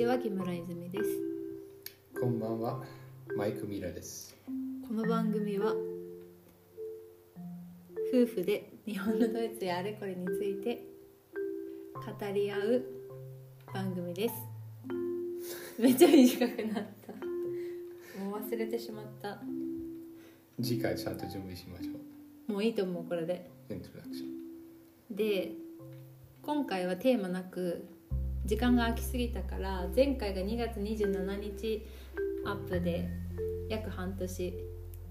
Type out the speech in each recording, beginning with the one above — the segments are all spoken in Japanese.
ちは木村泉ですこんばんは、マイクミラです。この番組は夫婦で日本のドイツやあれこれについて語り合う番組ですめっちゃ短くなったもう忘れてしまった次回ちゃんと準備しましょう。もういいと思うこれでイントロダクション。で今回はテーマなく時間が空きすぎたから前回が2月27日アップで約半年。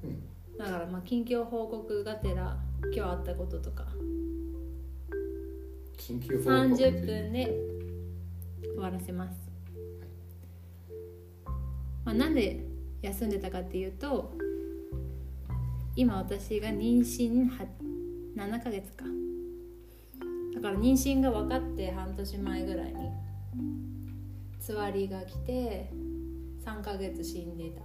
うん、だからまあ近況報告がてら今日あったこととか。緊急報告という30分で終わらせます、まあ、なんで休んでたかっていうと今私が妊娠は7ヶ月かだから妊娠が分かって半年前ぐらいにつわりが来て3ヶ月死んでた。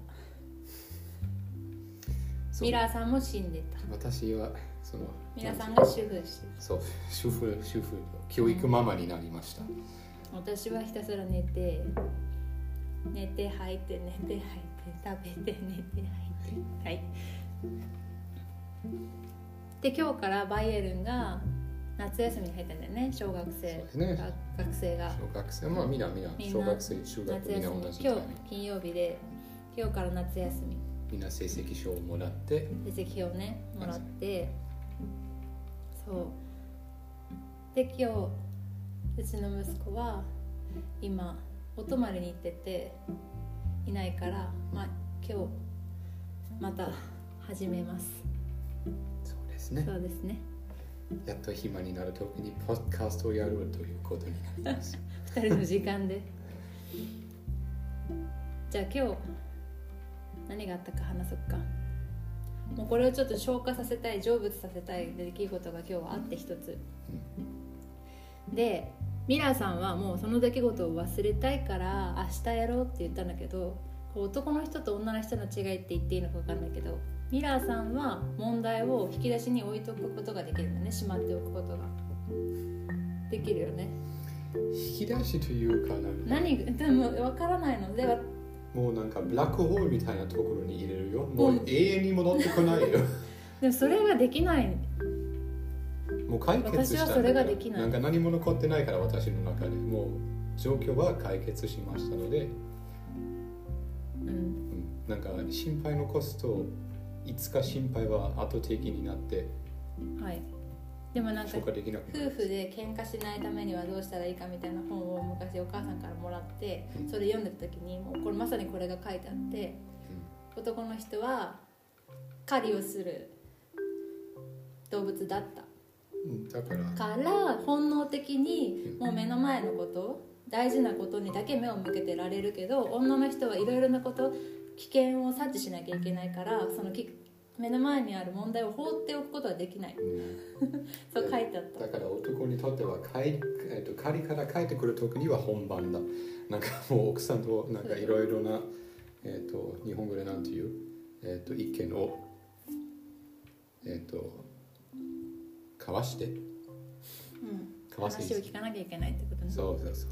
ミラーさんも死んでた。私はそのミラーさんが主婦しそう主婦主婦教育ママになりました。私はひたすら寝て寝て吐いて寝て吐いて食べて寝て吐いてはい。で今日からバイエルンが夏休みに入ったんだよね小学生。ね。が学生が。小学生。まあみんなみんな小学生中学みんな同じ今日金曜日で今日から夏休み。みんな成績書をもらって。成績表ねもらって。そう。で今日うちの息子は今お泊まりに行ってていないから、まあ、今日また始めます、そうですね。そうですねやっと暇になるときにポッドキャストをやるということになります。2人の時間で。じゃあ今日何があったか話そっか。もうこれをちょっと消化させたい成仏させたい出来事が今日はあって一つ。でミラーさんはもうその出来事を忘れたいから明日やろうって言ったんだけど男の人と女の人の違いって言っていいのか分かんないけどミラーさんは問題を引き出しに置いとくことができるんだね。しまっておくことが。できるよね。引き出しというか何でも分からないの。ではもうなんかブラックホールみたいなところに入れるよ。もううん永遠に戻ってこないよ。でもそれができない。もう解決した私はそれができない。なんか何も残ってないから私の中で。もう状況は解決しましたので、うん。うん、なんか心配残すといつか心配は後的になってはい。でもなんか夫婦で喧嘩しないためにはどうしたらいいかみたいな本を昔お母さんからもらってうん。それ読んでた時にもうこれまさにこれが書いてあって男の人は狩りをする動物だった。うんだからから本能的にもう目の前のこと大事なことにだけ目を向けてられるけど女の人はいろいろなこと危険を察知しなきゃいけないからそのき目の前にある問題を放っておくことはできない。うん。そう書いてあった。だから男にとっては帰、えっと狩りから帰ってくる時には本番だ。なんかもう奥さんとなんかいろいろな、えっと日本語でなんていう、えっと意見をえっと交わして。うん。交わせ話を聞かなきゃいけないってことね。そうそうそう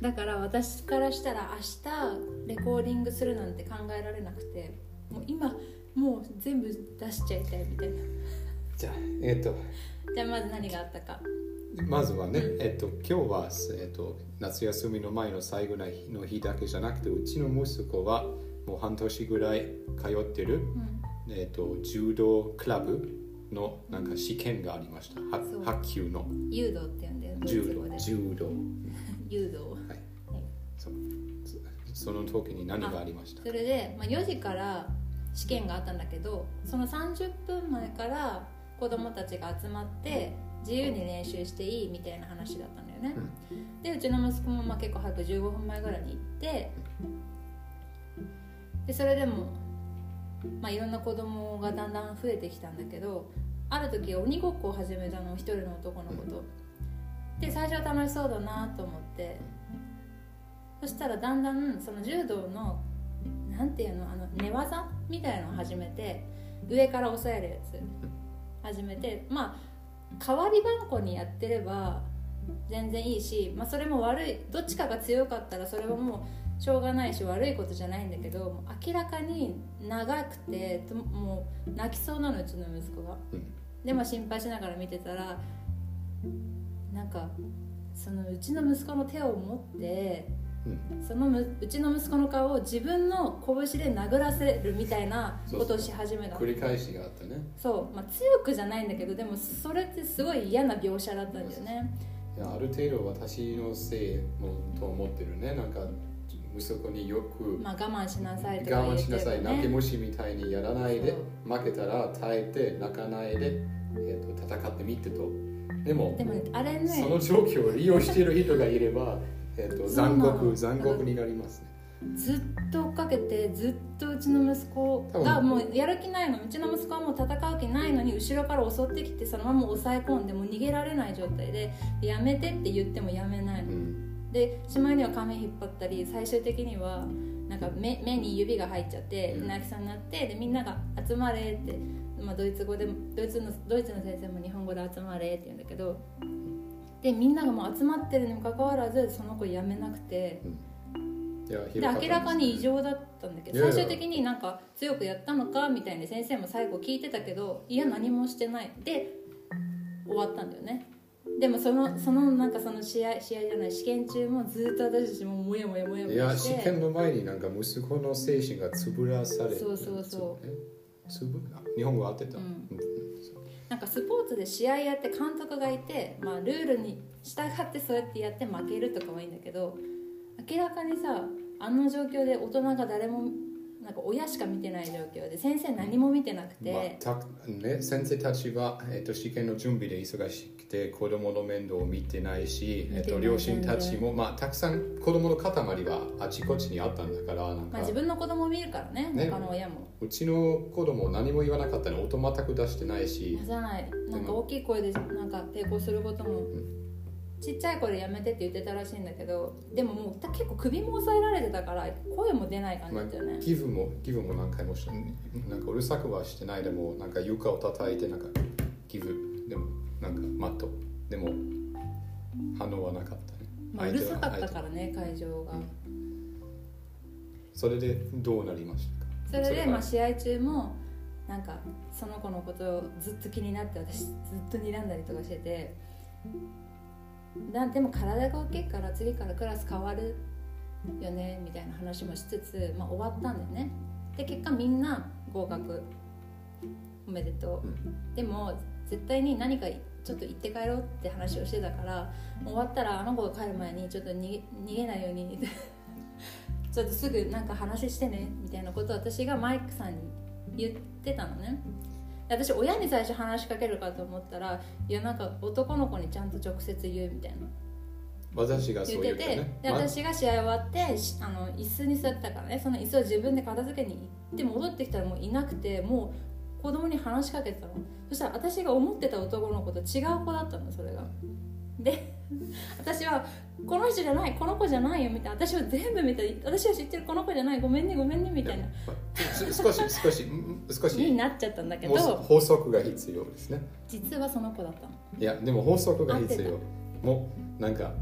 だから私からしたら明日レコーディングするなんて考えられなくてもう今もう全部出しちゃいたいみたいな。じゃあえっとじゃあまず何があったか。まずはね、えっと、今日は、えっと、夏休みの前の最後の日の日だけじゃなくてうちの息子はもう半年ぐらい通ってる、うん。えっと、柔道クラブのなんか試験がありました。う。8級の。誘導って呼んでるドイ柔道。柔道。誘導そうそその時に何がありました？それで、まあ、4時から試験があったんだけどその30分前から子供たちが集まって自由に練習していいみたいな話だったんだよね、でうちの息子もまあ結構早く15分前ぐらいに行ってでそれでも、まあ、いろんな子供がだんだん増えてきたんだけどある時鬼ごっこを始めたの一人の男の子と。で最初は楽しそうだなと思ってそしたらだんだんその柔道のなんていうのあの寝技みたいのを始めて上から押さえるやつ始めてまあ代わりばんこにやってれば全然いいし、まあ、それも悪いどっちかが強かったらそれはもうしょうがないし悪いことじゃないんだけど明らかに長くてともう泣きそうなのうちの息子が。うんでも心配しながら見てたらなんかそのうちの息子の手を持ってうんそのむうちの息子の顔を自分の拳で殴らせるみたいなことをし始めた。の繰り返しがあったね。そう、まあ、強くじゃないんだけどでもそれってすごい嫌な描写だったんだよね。いやある程度私のせいもと思ってるね。なんか息子によくまあ我慢しなさいとか言って我慢しなさい、る泣き虫みたいにやらないでそ負けたら耐えて泣かないで、えー、と戦ってみてと。でもでもねあれね。その状況を利用している人がいれば、えー、と残酷残酷になりますね。ずっと追っかけてずっとうちの息子がもうやる気ないの。うちの息子はもう戦う気ないのに後ろから襲ってきてそのまま抑え込んでもう逃げられない状態でやめてって言ってもやめないの。うん。でしまいには髪引っ張ったり最終的にはなんか目目に指が入っちゃってうん。泣きそうになってでみんなが「集まれ」って、まあ、ドイツ語でもドイツのドイツの先生も日本語で「集まれ」って言うんだけどでみんながもう集まってるにもかかわらずその子辞めなくて。で明らかに異常だったんだけど最終的になんか強くやったのかみたいに先生も最後聞いてたけどいや何もしてない。で終わったんだよね。でもそのそのなんかその試合試合じゃない試験中もずっと私たちももやもやもやもいややして。試験の前になんか息子の精神がつぶらされてそうそうそう。えつぶあ日本語合ってた、うん。うんなんかスポーツで試合やって監督がいて、まあ、ルールに従ってそうやってやって負けるとかはいいんだけど明らかにさあの状況で大人が誰もなんか親しか見てない状況で先生何も見てなくて、まあたね、先生たちは、えっと試験の準備で忙しくて子供の面倒を見てないし、えっと両親たちも、まあ、たくさん子供の塊はあちこちにあったんだからなんか、まあ、自分の子供を見るからねね。他の親も。うちの子供何も言わなかったの音全く出してないし出さないなんか大きい声でなんか抵抗することも、ちっちゃい声でやめてって言ってたらしいんだけどでももう結構首も押さえられてたから声も出ない感じだったよね、ギブもギブも何回もしてなんかうるさくはしてないでもなんか床を叩いてなんかギブ。でもなんかマットでも反応はなかったね、まあ、うるさかったからね会場が、それでどうなりましたか？それでまあ試合中もなんかその子のことをずっと気になって私ずっと睨んだりとかしててだでも体が大きいから次からクラス変わるよねみたいな話もしつつ、まあ、終わったんだよね。で結果みんな合格。おめでとう、でも絶対に何かちょっと行って帰ろうって話をしてたから終わったらあの子が帰る前にちょっと逃げ 逃げないように ちょっとすぐなんか話してねみたいなことを私がマイクさんに言ってたのね。で私親に最初話しかけるかと思ったらいやなんか男の子にちゃんと直接言うみたいな。私がそう言ってて、ねでま私が試合終わってしあの椅子に座ってたからね。その椅子を自分で片付けに行って戻ってきたらもういなくてもう子供に話しかけてたの。そしたら私が思ってた男の子と違う子だったのそれがで私はこの人じゃないこの子じゃないよみたいな。私は全部見た私は知ってるこの子じゃないごめんねごめんねみたいな。す少し少しん少しになっちゃったんだけど法則が必要ですね。実はその子だったの。いやでも法則が必要。もうなんか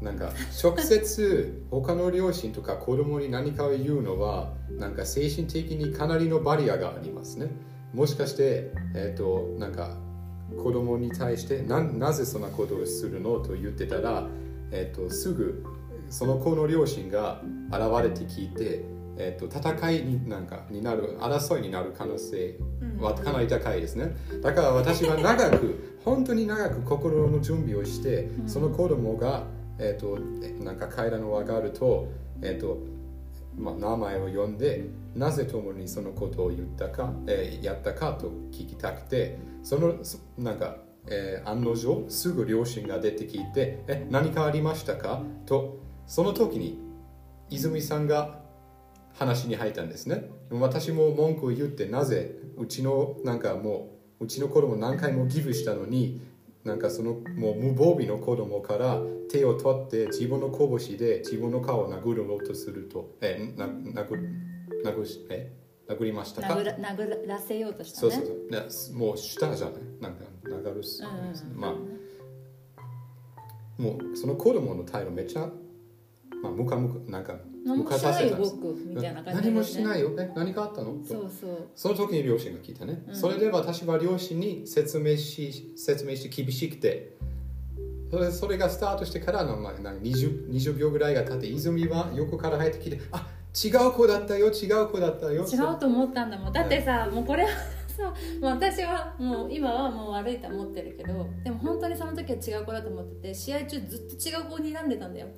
なんか直接他の両親とか子供に何かを言うのはなんか精神的にかなりのバリアがありますね。もしかしてえっ、となんか子供に対してななぜそんなことをするのと言ってたら、えっとすぐその子の両親が現れて聞いて、えっと戦いになんかになる争いになる可能性はかなり高いですね。だから私は長く本当に長く心の準備をして、うん。その子供が、えっとなんか階段を上がると,、えっとまあ、名前を呼んでなぜ共にそのことを言ったか、えーやったかと聞きたくてそのなんか、えー案の定すぐ両親が出てきて「え何かありましたか?」とその時に泉さんが話に入ったんですね。私も文句を言ってなぜうちのなんかもううちの子供何回もギブしたのになんかそのもう無防備の子供から手を取って自分の拳で自分の顔を殴ろうとするとえな殴殴しえ？殴りましたか？殴ら殴らせようとしたね。そうそうそう。ねもうしたじゃない？なんか流るす、うんまあもうその子供の態度めっちゃ、まあ、ムカムカなんか何もしないよんです何もしいないよ。え何があったの？とそうそう。その時に両親が聞いたね、うん。それで私は両親に説明し説明して厳しくて。それそれがスタートしてからの、まあ、なんか 20, 20秒ぐらいが経って泉は横から入ってきてあ違う子だったよ違う子だったよ違うと思ったんだもん。だってさ、もうこれはさもう私はもう今はもう悪いと思ってるけどでも本当にその時は違う子だと思ってて試合中ずっと違う子に選んでたんだよ。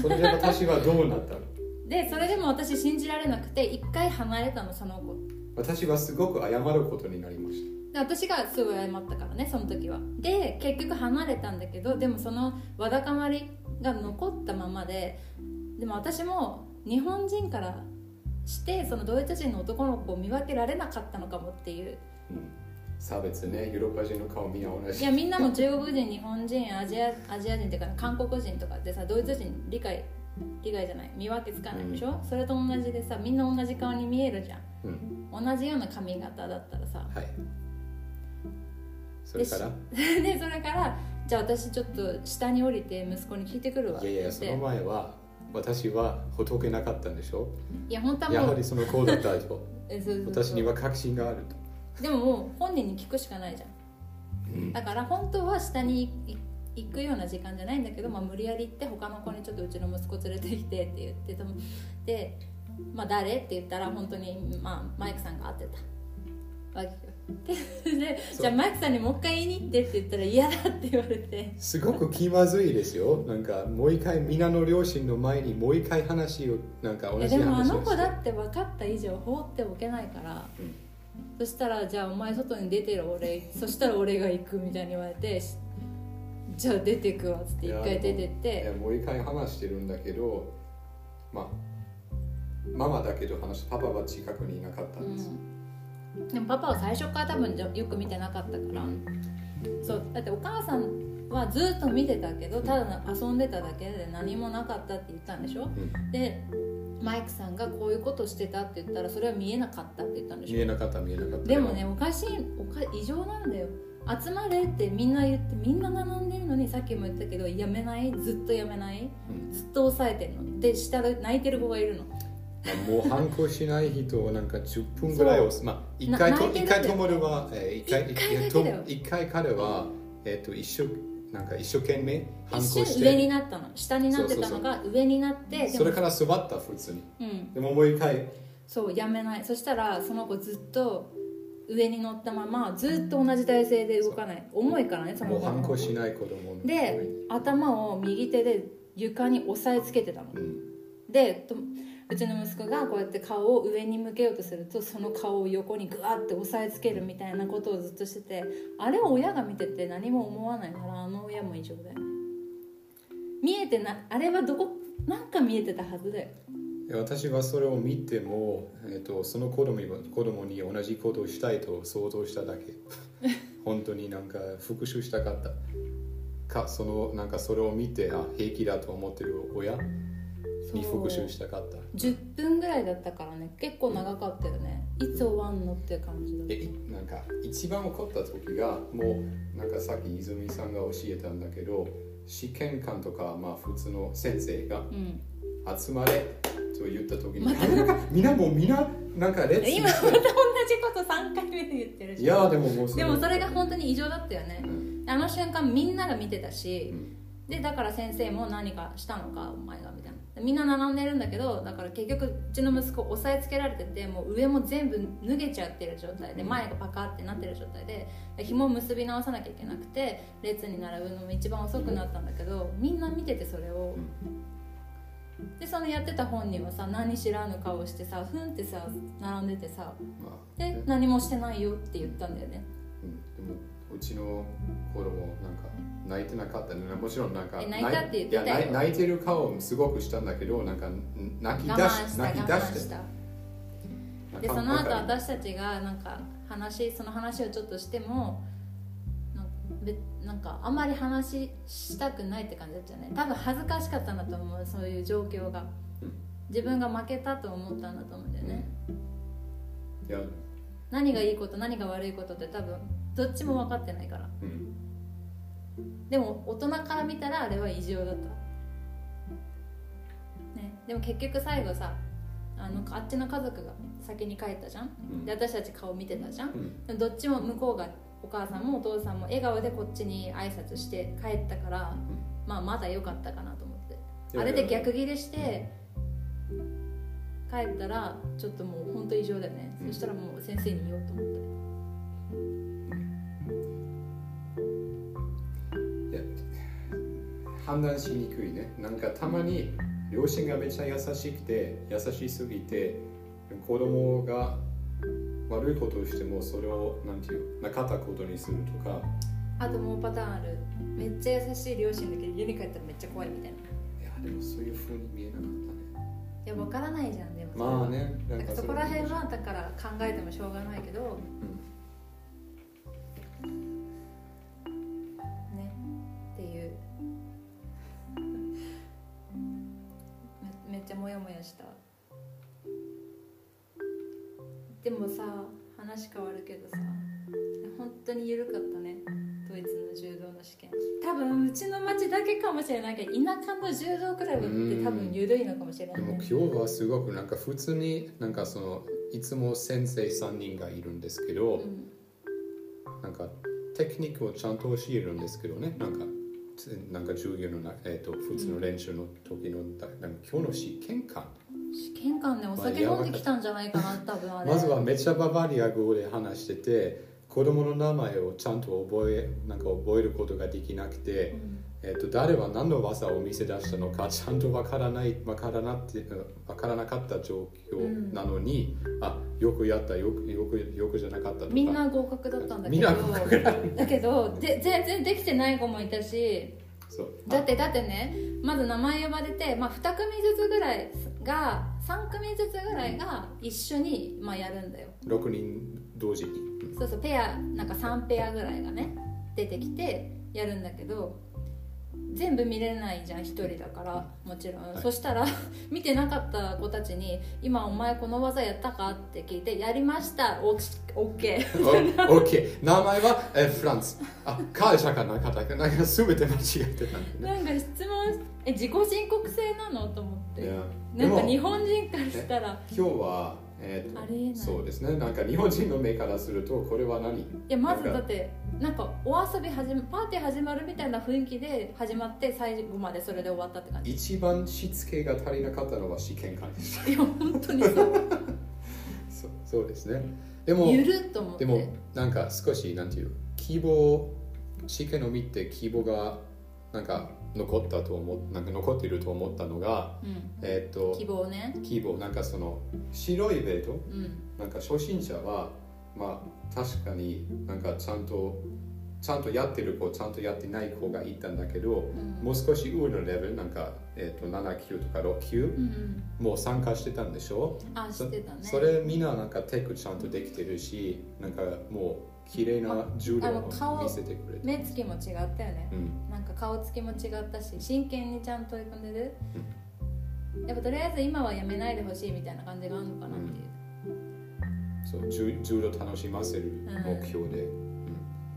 それで私はどうなったの？でそれでも私信じられなくて一回離れたのその子。私はすごく謝ることになりましで私がすごい謝ったからねその時は。で結局離れたんだけどでもそのわだかまりが残ったままででも私も日本人からしてそのドイツ人の男の子を見分けられなかったのかもっていう。た、うん、差別ねヨーロッパ人の顔みんな同じいやみんなも中国人日本人アジアアジア人っていうか韓国人とかってさドイツ人理解理解じゃない見分けつかないでしょ、それと同じでさみんな同じ顔に見えるじゃん。うん。同じような髪型だったらさ。はい。それから？でそれからじゃあ私ちょっと下に降りて息子に聞いてくるわいやいやその前は私はほどけなかったんでしょ？いや本当はやはりその子だったと えそうそうそう。私には確信があると。でももう本人に聞くしかないじゃん。だから本当は下に行行くような時間じゃないんだけど、まあ、無理やり行って他の子にちょっとうちの息子連れてきてって言ってたで、まあ、誰？って言ったら本当に、まあ、マイクさんが会ってた。わけよでじゃあマイクさんにもう一回言いに行ってって言ったら嫌だって言われて。すごく気まずいですよ。なんかもう一回皆の両親の前にもう一回話をなんか同えじ話をでもあの子だって分かった以上放っておけないから、うん。そしたらじゃあお前外に出てる俺 そしたら俺が行くみたいに言われてしじゃあ出てくわっつって一回出てっいやてもう一回話してるんだけどまあママだけど話パパは近くにいなかったんです、うん、でもパパは最初から多分じゃよく見てなかったから、そう。だってお母さんはずっと見てたけどただ遊んでただけで何もなかったって言ったんでしょ？うん。でマイクさんがこういうことしてたって言ったらそれは見えなかったって言ったんでしょ？見えなかった見えなかった。でもねおかしいおか異常なんだよ。集まれってみんな言ってみんな並んでるのにさっきも言ったけどやめない？ずっとやめない？うん。ずっと抑えてるの？で下で泣いてる子がいるの。まあもう反抗しない人をなんか10分ぐらいをまあ一回とな泣いてるんだよ一回ともるは、えー一回一回彼はえっ、と一生なんか一生懸命反抗一し瞬上にてなったの。下になってたのが上になってそれから座った普通に。うん。でももう一回。そうやめない。そしたらその子ずっと上に乗ったままずっと同じ体勢で動かない。重いからねそのもう子反抗しない子供ので頭を右手で床に押さえつけてたの。うん。でとうちの息子がこうやって顔を上に向けようとするとその顔を横にグワッて押さえつけるみたいなことをずっとしててあれを親が見てて何も思わないならあの親も異常だよ。ね見えてなあれはどこなんか見えてたはずだよ。私はそれを見ても、えっとその子供に子供に同じことをしたいと想像しただけ。本当になんか復讐したかった。かそのなんかそれを見てあ平気だと思ってる親に復讐したかった10分ぐらいだったからね。結構長かったよね。いつ終わんのって感じだった。えいなんか一番怒った時がもうなんかさっき泉さんが教えたんだけど試験官とかまあ普通の先生がうん。集まれと言った時に、また？なんかみんなもうみんななんか列今また同じこと3回目で言ってるし。いやでももうでもそれが本当に異常だったよね。うん。あの瞬間みんなが見てたし、うん。でだから先生も何かしたのかお前がみたいな。でみんな並んでるんだけどだから結局うちの息子押さえつけられててもう上も全部脱げちゃってる状態で前がパカってなってる状態でで紐を結び直さなきゃいけなくて列に並ぶのも一番遅くなったんだけどみんな見ててそれを。でそのやってた本人はさ何知らぬ顔してさふんってさ並んでてさまあで何もしてないよって言ったんだよね。うん。でもうちの子供なんか泣いてなかったね。もちろんなんかえ泣いたって言ってたよ。泣いてる顔すごくしたんだけどなんか泣き出し泣き出して。でその後私たちがなんか話その話をちょっとしてもなんかあんまり話したくないって感じだったよね。多分恥ずかしかったんだと思うそういう状況が。うん自分が負けたと思ったんだと思うんだよね、いや、何がいいこと何が悪いことって多分どっちも分かってないから。うん、でも大人から見たらあれは異常だった、ね、でも結局最後さあのあっちの家族が先に帰ったじゃん。うん。で私たち顔見てたじゃん。うん。どっちも向こうがお母さんもお父さんも笑顔でこっちに挨拶して帰ったから、まあまだ良かったかなと思って。あれで逆ギレして帰ったらちょっともう本当異常だよね、うん。そしたらもう先生に言おうと思って判断しにくいね。なんかたまに両親がめっちゃ優しくて優しすぎて子供が悪いことをしてもそれをなんていうなかったことにするとか。あともうパターンある。めっちゃ優しい両親だけど家に帰ったらめっちゃ怖いみたいな。いやでもそういう風に見えなかったね。いや分からないじゃんでもまあねなんかそこら辺はだから考えてもしょうがないけど。ねモヤモヤした。でもさ話変わるけどさ本当に緩かったね。ドイツの柔道の試験。多分うちの町だけかもしれないけど田舎の柔道クラブって多分緩いのかもしれないでもね今日はすごくなんか普通になんかそのいつも先生3人がいるんですけど、うん。なんかテクニックをちゃんと教えるんですけどねなんかつなんか授業のな、えー、と普通の練習の時の、だなんか今日の試験官。試験官ねお酒飲んできたんじゃないかな多分あれ。まずはめっちゃババリア語で話してて子供の名前をちゃんと覚えなんか覚えることができなくて、えー、と誰は何の技を見せ出したのか ちゃんとわからないわからなってわからなかった状況なのに、あよくやったよくよくよくじゃなかったとか。みんな合格だったんだけみんどな合格だ。けどで全然できてない子もいたし。そう。だってだってねまず名前呼ばれて、まあ、2組ずつぐらいが3組ずつぐらいが一緒に、まあ、やるんだよ。6人同時に、うんそうそうペアなんか3ペアぐらいがね出てきてやるんだけど全部見れないじゃん1人だからもちろん、はい。そしたら 見てなかった子たちに「今お前この技やったか?」って聞いて「やりました。オッケー」お OK 名前は、えフランス。あ会社かなかったかなんか全て間違ってたんだね。なんか質問え自己申告制なの？と思って。なんか日本人からしたら。今日は、えーとありえない。そうですね。なんか日本人の目からするとこれは何？いやまずだってなんかお遊び始めパーティー始まるみたいな雰囲気で始まって最後までそれで終わったって感じ。一番しつけが足りなかったのは試験官でしたいや本当にそう。そう。そうですね。で もゆるっと思って。でもなんか少しなんていう希望試験を見て希望がなんか残ったと思っなんか残っていると思ったのがうん、えっ、と希望ね。希望。なんかその白いベルトうん。なんか初心者はまあ確かになんかちゃんとちゃんとやってる子ちゃんとやってない子がいたんだけど、うん。もう少し上のレベルなんか、えー、と7級とか6級うんうん。もう参加してたんでしょ、あ知ってたね。それみんななんかテクちゃんとできてるしなんかもう綺麗な重量あの顔を見せてくれて。目つきも違ったよね。うん。なんか顔つきも違ったし真剣にちゃんと取り組んでる、やっぱとりあえず今はやめないでほしいみたいな感じがあるのかなっていう、そう重重量楽しませる目標で、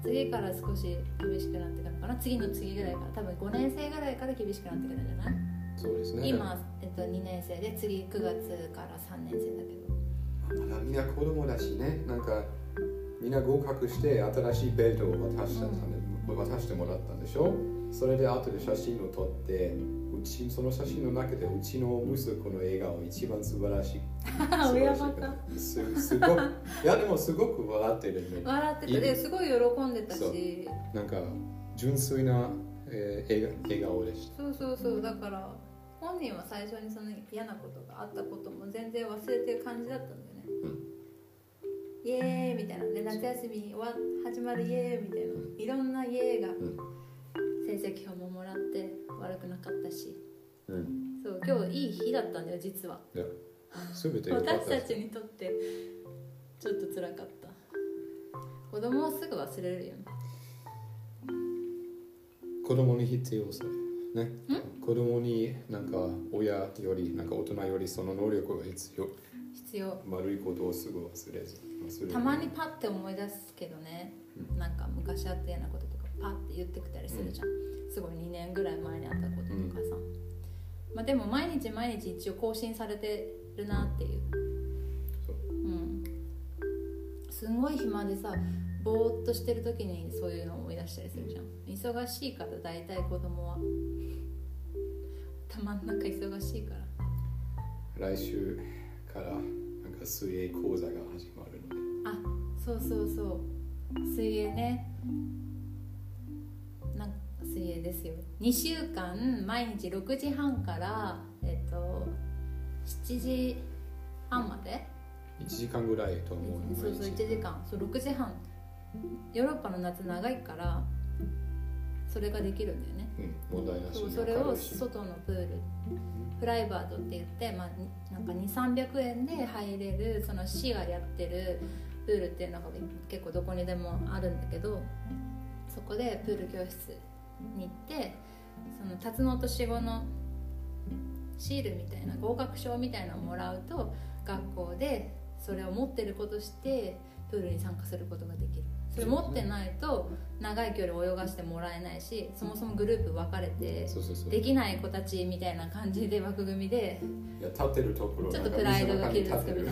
次から少し厳しくなってくるのかな。次の次ぐらいから。多分5年生ぐらいから厳しくなってくるんじゃない、そうですね。今、えっと、2年生で次9月から3年生だけど。まだみんな子供だしね。なんかみんな合格して新しいベルトを渡した渡してもらったんでしょ？それで後で写真を撮ってうちその写真の中でうちの息子の笑顔一番素晴らしい。すすごくいやでもすごく笑ってるね。笑っててですごい喜んでたし。なんか純粋な、えー笑笑顔でした。そうそうそう。だから本人は最初にその嫌なことがあったことも全然忘れてる感じだったんだよ。ね、イエーイみたいな。で夏休み始まるイエーイみたいな。いろんなイエーイがん。成績表ももらって悪くなかったし。うん。そう今日いい日だったんだよ実は。いや全て私たちにとってちょっと辛かった。子供はすぐ忘れるよね。子供に必要さ。ね。子供になんか親よりなんか大人よりその能力が必要必要。悪いことをすぐ忘れず忘れる。たまにパッて思い出すけどね、なんか昔あったようなこととかパッて言ってきたりするじゃん、すごい2年ぐらい前にあったこととかさ、まあ、でも毎日毎日一応更新されてるなっていう。そううん。すんごい暇でさぼーっとしてる時にそういうのを思い出したりするじゃん。忙しいから大体子供は。頭の中忙しいから。来週からなんか水泳講座が始まるので。あそうそうそう。水泳ね。なん水泳ですよ。2週間毎日6時半からえっと7時半まで？1時間ぐらいと思うそうそう1時間。そう6時半。ヨーロッパの夏長いからそれができるんだよね。うん、問題なしにそうそれを外のプールプライバートって言って、まあ、になんか2300円で入れるその市がやってるプールっていうのが結構どこにでもあるんだけどそこでプール教室に行ってその辰野と死後のシールみたいな合格証みたいなのをもらうと学校でそれを持ってることしてプールに参加することができるそれ持ってないと長い距離泳がしてもらえないしそもそもグループ分かれてできない子たちみたいな感じで枠組みでいや立ってるところちょっとプライドが傷つく。水の中に立ってる。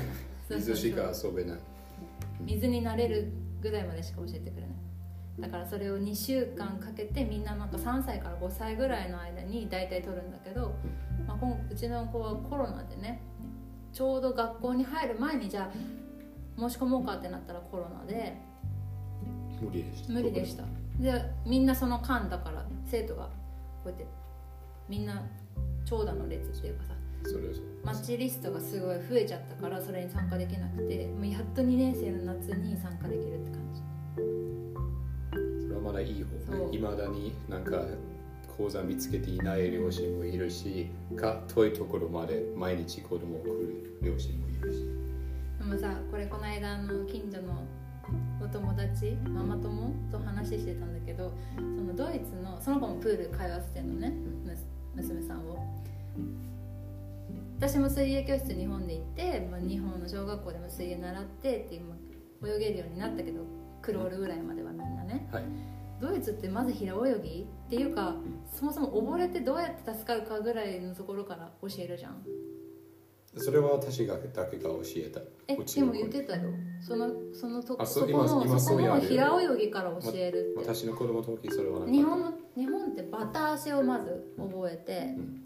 そうそう水しか遊べない。水になれるぐらいまでしか教えてくれない。だからそれを2週間かけてみんななんか3歳から5歳ぐらいの間に大体取るんだけど、まあ、今うちの子はコロナでねちょうど学校に入る前にじゃあ申し込もうかってなったらコロナで無理でした。無理でした。でみんなその間だから生徒がこうやってみんな長蛇の列っていうかさそれそうマッチリストがすごい増えちゃったからそれに参加できなくてもうやっと2年生の夏に参加できるって感じ。それはまだいい方いまだになんか講座見つけていない両親もいるしか遠いところまで毎日子供を来る両親もいるし。でもさこれこの間あの近所のお友達ママ友と話してたんだけどそのドイツのその子もプール通わせてんのねむ娘さんを。私も水泳教室日本で行って、まあ、日本の小学校でも水泳習ってって今泳げるようになったけどクロールぐらいまではみんなね。はい。ドイツってまず平泳ぎ？っていうかそもそも溺れてどうやって助かるかぐらいのところから教えるじゃんそれは私がだけが教えた。えでも言ってたよ。そのそのとあそこのそこの平泳ぎから教えるって。私の子供の時それは日本の日本ってバタ足をまず覚えて、ん。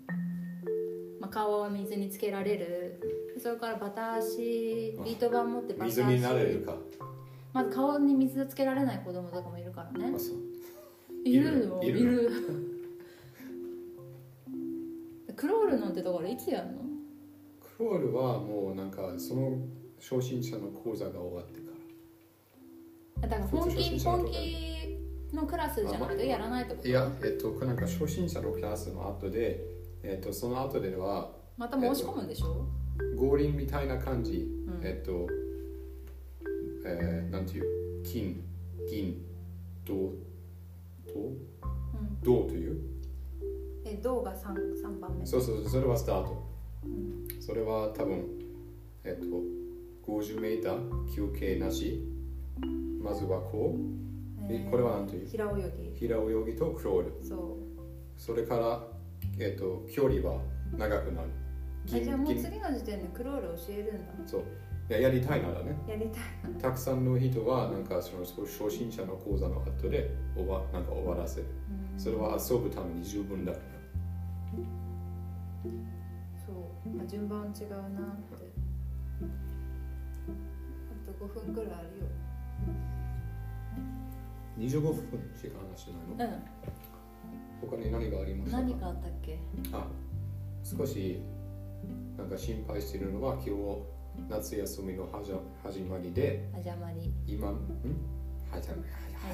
まあ、顔は水につけられる。それからバタ足ビート板持ってバタ足。水になれるか。まず顔に水をつけられない子供とかもいるからね。いるの？いる。いる クロールなんてだからいつやんの？クロールはもうなんかその初心者の講座が終わってから。だから本気本気のクラスじゃないとやらないってこと？いや、えっと、なんか初心者のクラスの後で、えっと、その後ではまた申し込むんでしょ、五輪みたいな感じ、うん。えっと、えー、なんていう？金、銀、銅、銅？うん、銅という？え銅が 3, 三番目。そうそう、それはスタート。うんそれは多分、えっと、50メーター休憩なし。まずはこう、えこれは何という？平泳ぎ平泳ぎとクロール。そそれから、えっと、距離は長くなる。じゃあもう次の時点でクロール教えるんだそう。いややりたいならね。やりたいたくさんの人はなんかその初心者の講座の後で終わなんか終わらせる。うんそれは遊ぶために十分だから。順番違うなって。あと5分くらいあるよ。25分しか話してないの？う他に何がありました何かあったっけ？あ少しなんか心配しているのは今日夏休みの始始まりで。始まり。今ん？始まり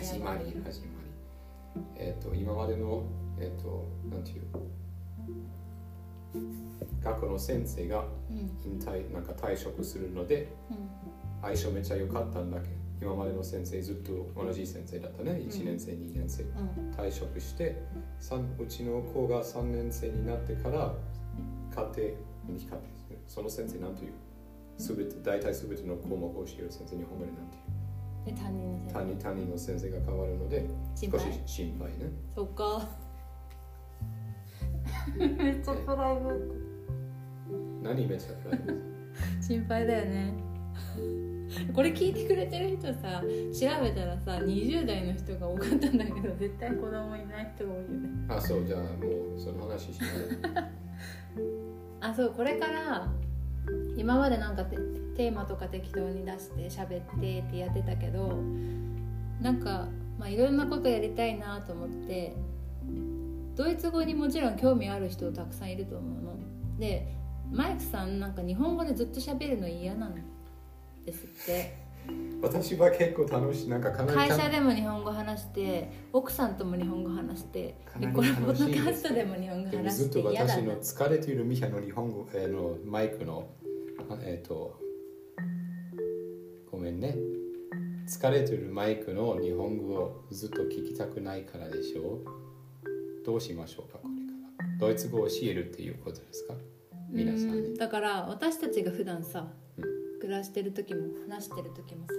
始まり始まり。えっ、と今までのえっ、となんていう？学校の先生がうん。引退なんか退職するのでうん。相性めっちゃ良かったんだけど今までの先生ずっと同じ先生だったね。1年生2年生。うん。退職してうちの子が3年生になってから家庭に家庭その先生なんというすべて大体すべての項目を教える先生日本語でなんていう。で担任の先担任担任の先生が変わるので少し配心配ね。そっか。めっちゃプライベート何イベー心配だよね。これ聞いてくれてる人さ調べたらさ20代の人が多かったんだけど絶対子供いない人が多いよね。トあそうじゃあもうその話しない あそうこれから今までなんかテテーマとか適当に出して喋ってってやってたけどなんかまあいろんなことやりたいなと思ってドイツ語にもちろん興味ある人たくさんいると思うの。でマイクさんなんか日本語でずっと喋るの嫌なんですって。私は結構楽しい。なんかかなり会楽社でも日本語話して奥さんとも日本語話してこれポッドキャストでも日本語話しずってと嫌だな私の疲れているミハの日本語、えーのマイクのあえっ、とごめんね。疲れているマイクの日本語をずっと聞きたくないからでしょう。どうしましょうかこれから。ドイツ語を教えるっていうことですか？皆さんうん。にだから私たちが普段さ、う暮らしてる時も話してる時もさ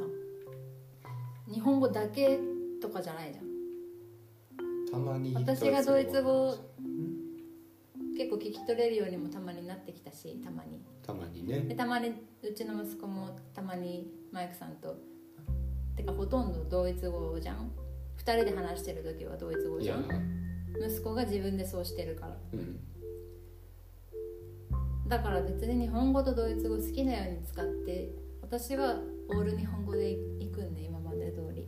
日本語だけとかじゃないじゃん。たまに私がドイツ語ん。結構聞き取れるようにもたまになってきたしたまに。たまにね。でたまにうちの息子もたまにマイクさんと。てかほとんどドイツ語じゃん。2人で話してる時はドイツ語じゃん。息子が自分でそうしてるから。うんだから別に日本語とドイツ語好きなように使って私はオール日本語で行くんで今まで通り。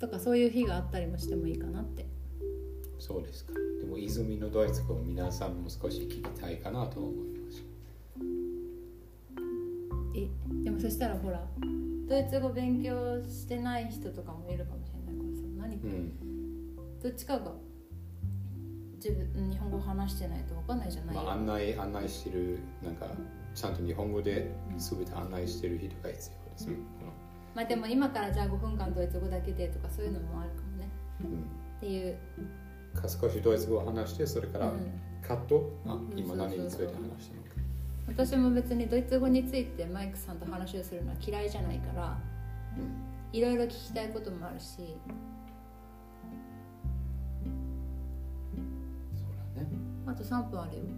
とかそういう日があったりもしてもいいかなって。そうですか。でも泉のドイツ語を皆さんも少し聞きたいかなと思います。えでもそしたらほらドイツ語勉強してない人とかもいるかもしれないからさ何うん。どっちかが自分日本語話してないと分かんないじゃないよ、まあ、案内案内してるなんかちゃんと日本語で全て案内してる人が必要ですね、まあでも今からじゃあ5分間ドイツ語だけでとかそういうのもあるかもね。このっていう、うん、か少しドイツ語を話してそれからうん。カット、あうん。今何について話したのか。私も別にドイツ語についてマイクさんと話をするのは嫌いじゃないからいろいろ聞きたいこともあるしと3分あるよ。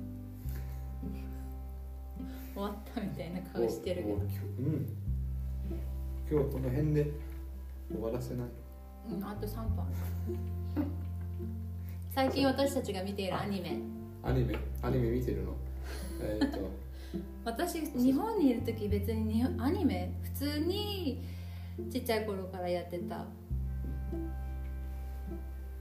終わったみたいな顔してるけど。うん。今日この辺で終わらせない。うん、あと3分ある。最近私たちが見ているアニメ。アニメ？アニメ見てるの？えーっと。私日本にいる時別にアニメ？普通にちっちゃい頃からやってた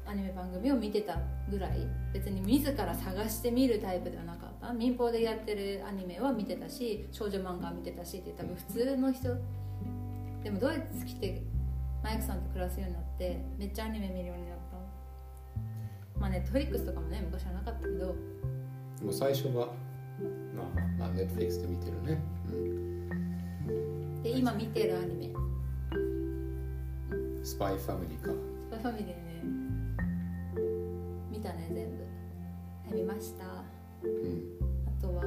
アニメ番組を見てたぐらい別に自ら探して見るタイプではなかった。民放でやってるアニメは見てたし少女漫画見てたしって多分普通の人。でもドイツ来てマイクさんと暮らすようになってめっちゃアニメ見るようになった。まあネットフリックスとかもね昔はなかったけど。もう最初はまあまあネットフリックスで見てるね、で今見てるアニメ。うん、スパイファミリーか。スパイファミリーねはい見ました。あうん。とは？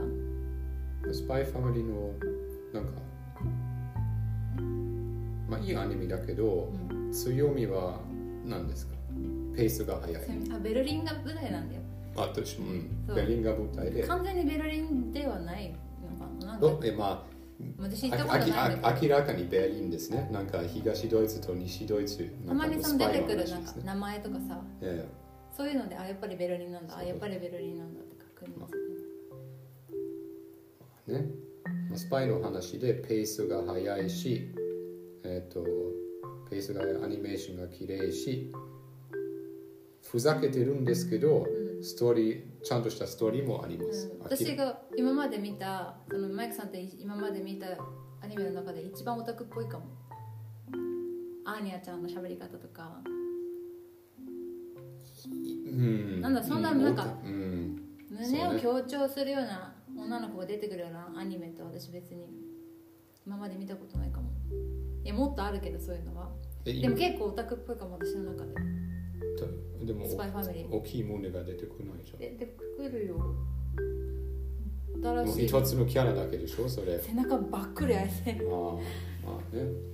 スパイファミリーのなんかまあいいアニメだけど、うん。強みは何ですか？ペースが速い。あベルリンが舞台なんだよ。あ私も、うん。ベリンが舞台で。完全にベルリンではないのかな。なんかおえまあ私行ったことない明らかにベリンですね。なんか東ドイツと西ドイツたまにその出てくるなんか名前とかさ。えそういうのであやっぱりベルリンなんだ。あやっぱりベルリンなんだって確認するえね。まあスパイの話でペースが速いしえっ、とペースがアニメーションが綺麗しふざけてるんですけど、うん。ストーリーちゃんとしたストーリーもありまうす、ん私が今まで見たそのマイクさんって今まで見たアニメの中で一番オタクっぽいかも。アーニャちゃんの喋り方とかうんなんだそんななんかうん。胸を強調するような女の子が出てくるようなアニメって私別に今まで見たことないかも。いやもっとあるけどそういうのは。えでも結構オタクっぽいかも私の中で。でもスパイファミリー。大きい胸が出てこないじゃん。出てくるよ。新しい。一つのキャラだけでしょそれ。背中ばっくり開いてああまあね。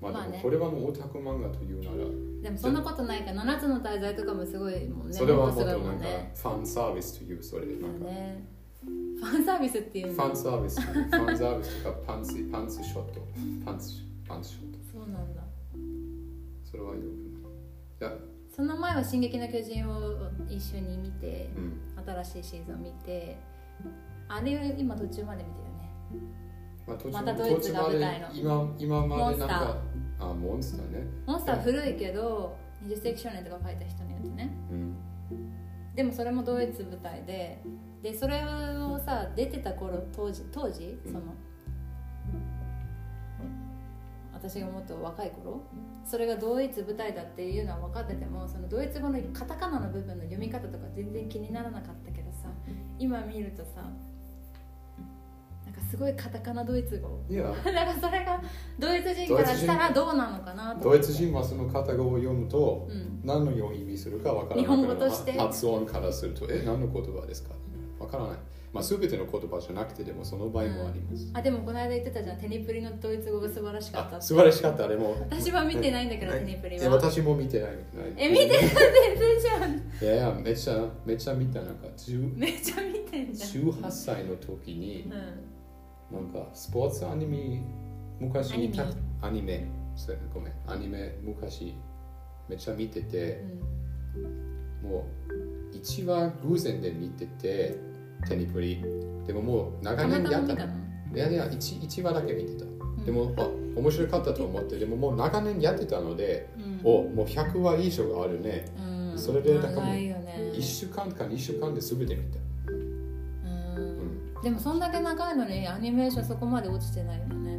まあでもこれはもうオタク漫画というなら、でもそんなことないから7つの大罪とかもすごいもんね。それはもっとなんかファンサービスというそれなんか、ね。ファンサービスっていうの。ファンサービスファンサービスとかパンツパンツショット。パンツパンツショット。そうなんだ。それはよくないいや。その前は「進撃の巨人」を一緒に見てうん。新しいシーズンを見てあれ今途中まで見てるねまあ、途中またドイツが舞台の。今今までなんモンかあモンスターね。モンスターは古いけど20世紀少年とか書いた人のやつね。うん。でもそれもドイツ舞台ででそれをさ出てた頃当時当時うん。その、私がもっと若い頃それがドイツ舞台だっていうのは分かっててもそのドイツ語のカタカナの部分の読み方とか全然気にならなかったけどさ今見るとさすごいカタカナドイツ語。いや。だからそれがドイツ人からしたらどうなのかなと。ドイツ人はその片語を読むとうん。何のように意味するかわからない日本語として？発音からするとえ何の言葉ですか？わからない。まあ全ての言葉じゃなくてでもその場合もあります、あでもこの間言ってたじゃん。テニプリのドイツ語が素晴らしかった素晴らしかった。あれも。私は見てないんだけど、テニプリえは。私も見てない。え、見てない。全然じゃん。いやいやめっちゃめっちゃ見た。なんか10めっちゃ見てんじゃん。18歳の時にうなんかスポーツアニメ昔アニメ？たアニメ。そうごめん。アニメ昔めっちゃ見ててん。もう1話偶然で見ててテニプリ。でももう長年やったいやいや 1, 1話だけ見てた。うん。でも、あ面白かったと思ってでももう長年やってたので、うん。おもう100話以上があるね。うん。それでだからもう長いよね。1週間か2週間で全て見た、でもそんだけ長いのにアニメーションそこまで落ちてないよね。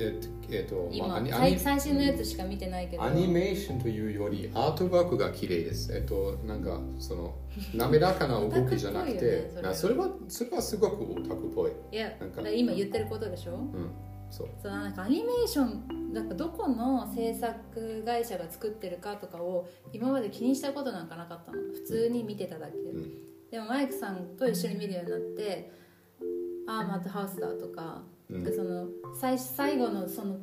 えっとえっと、まあ今、アニア最新のやつしか見てないけど。アニメーションというよりアートワークが綺麗です。えっと、なんかその滑らかな動きじゃなくて、ね なそれはそれはすごくオタクっぽい。いや、なんか今言ってることでしょ？うん、そう。そうなんかアニメーションなんかどこの制作会社が作ってるかとかを今まで気にしたことなんかなかったの普通に見てただけ、んでもマイクさんと一緒に見るようになって「アーマッドハウスだ」とか,、うん。でその最最後のその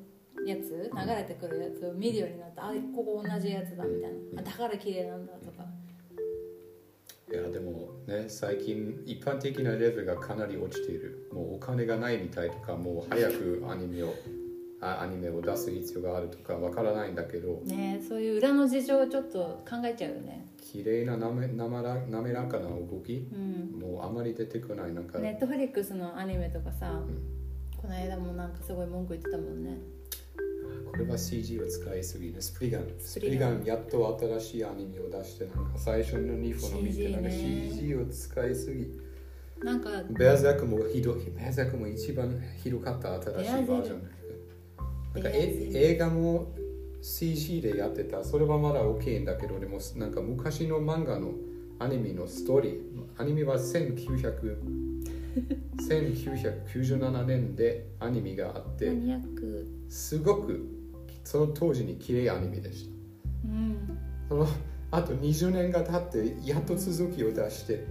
やつ流れてくるやつを見るようになってあここ同じやつだみたいな、あだから綺麗なんだとか。いやでもね最近一般的なレベルがかなり落ちている。もうお金がないみたいとか、もう早くアニメをあアニメを出す必要があるとかわからないんだけど、ねそういう裏の事情をちょっと考えちゃうよね綺麗ななめなまら滑らかな動き、うんもうあまり出てこないなんか。ネットフリックスのアニメとかさ、この間もなんかすごい文句言ってたもんねこれは CG を使いすぎね。スプリガン。スプリガンやっと新しいアニメを出して、なんか最初の2本を見て、なんかね CG を使いすぎ。なんかベアザクもひどい。ベアザクも一番ひどかった新しいバージョン。なんかえ映画も CG でやってた。それはまだ OK だけど、でもなんか昔の漫画のアニメのストーリー。アニメは1900 1997 年でアニメがあって、すごくその当時に綺麗アニメでした。うんそのあと20年が経ってやっと続きを出して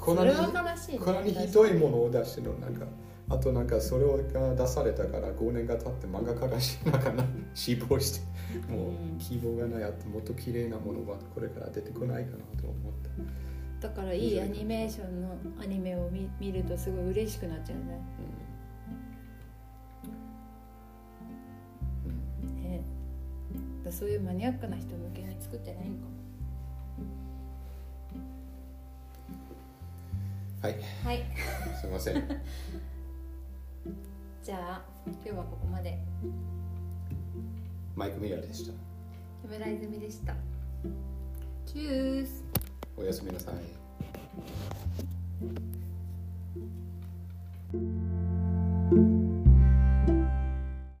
こんなにこんなにひどいものを出してのなんかあとなんかそれが出されたから5年が経って漫画家がしなんかな死亡してもう希望がないあともっと綺麗なものはこれから出てこないかなと思った、だからいいアニメーションのアニメを見見るとすごい嬉しくなっちゃうね。うん。そういうマニアックな人向けに作ってないのかも。はい。はい。すいません じゃあ今日はここまで。マイク・ミラーでした。木村泉でした。チュース。おやすみなさい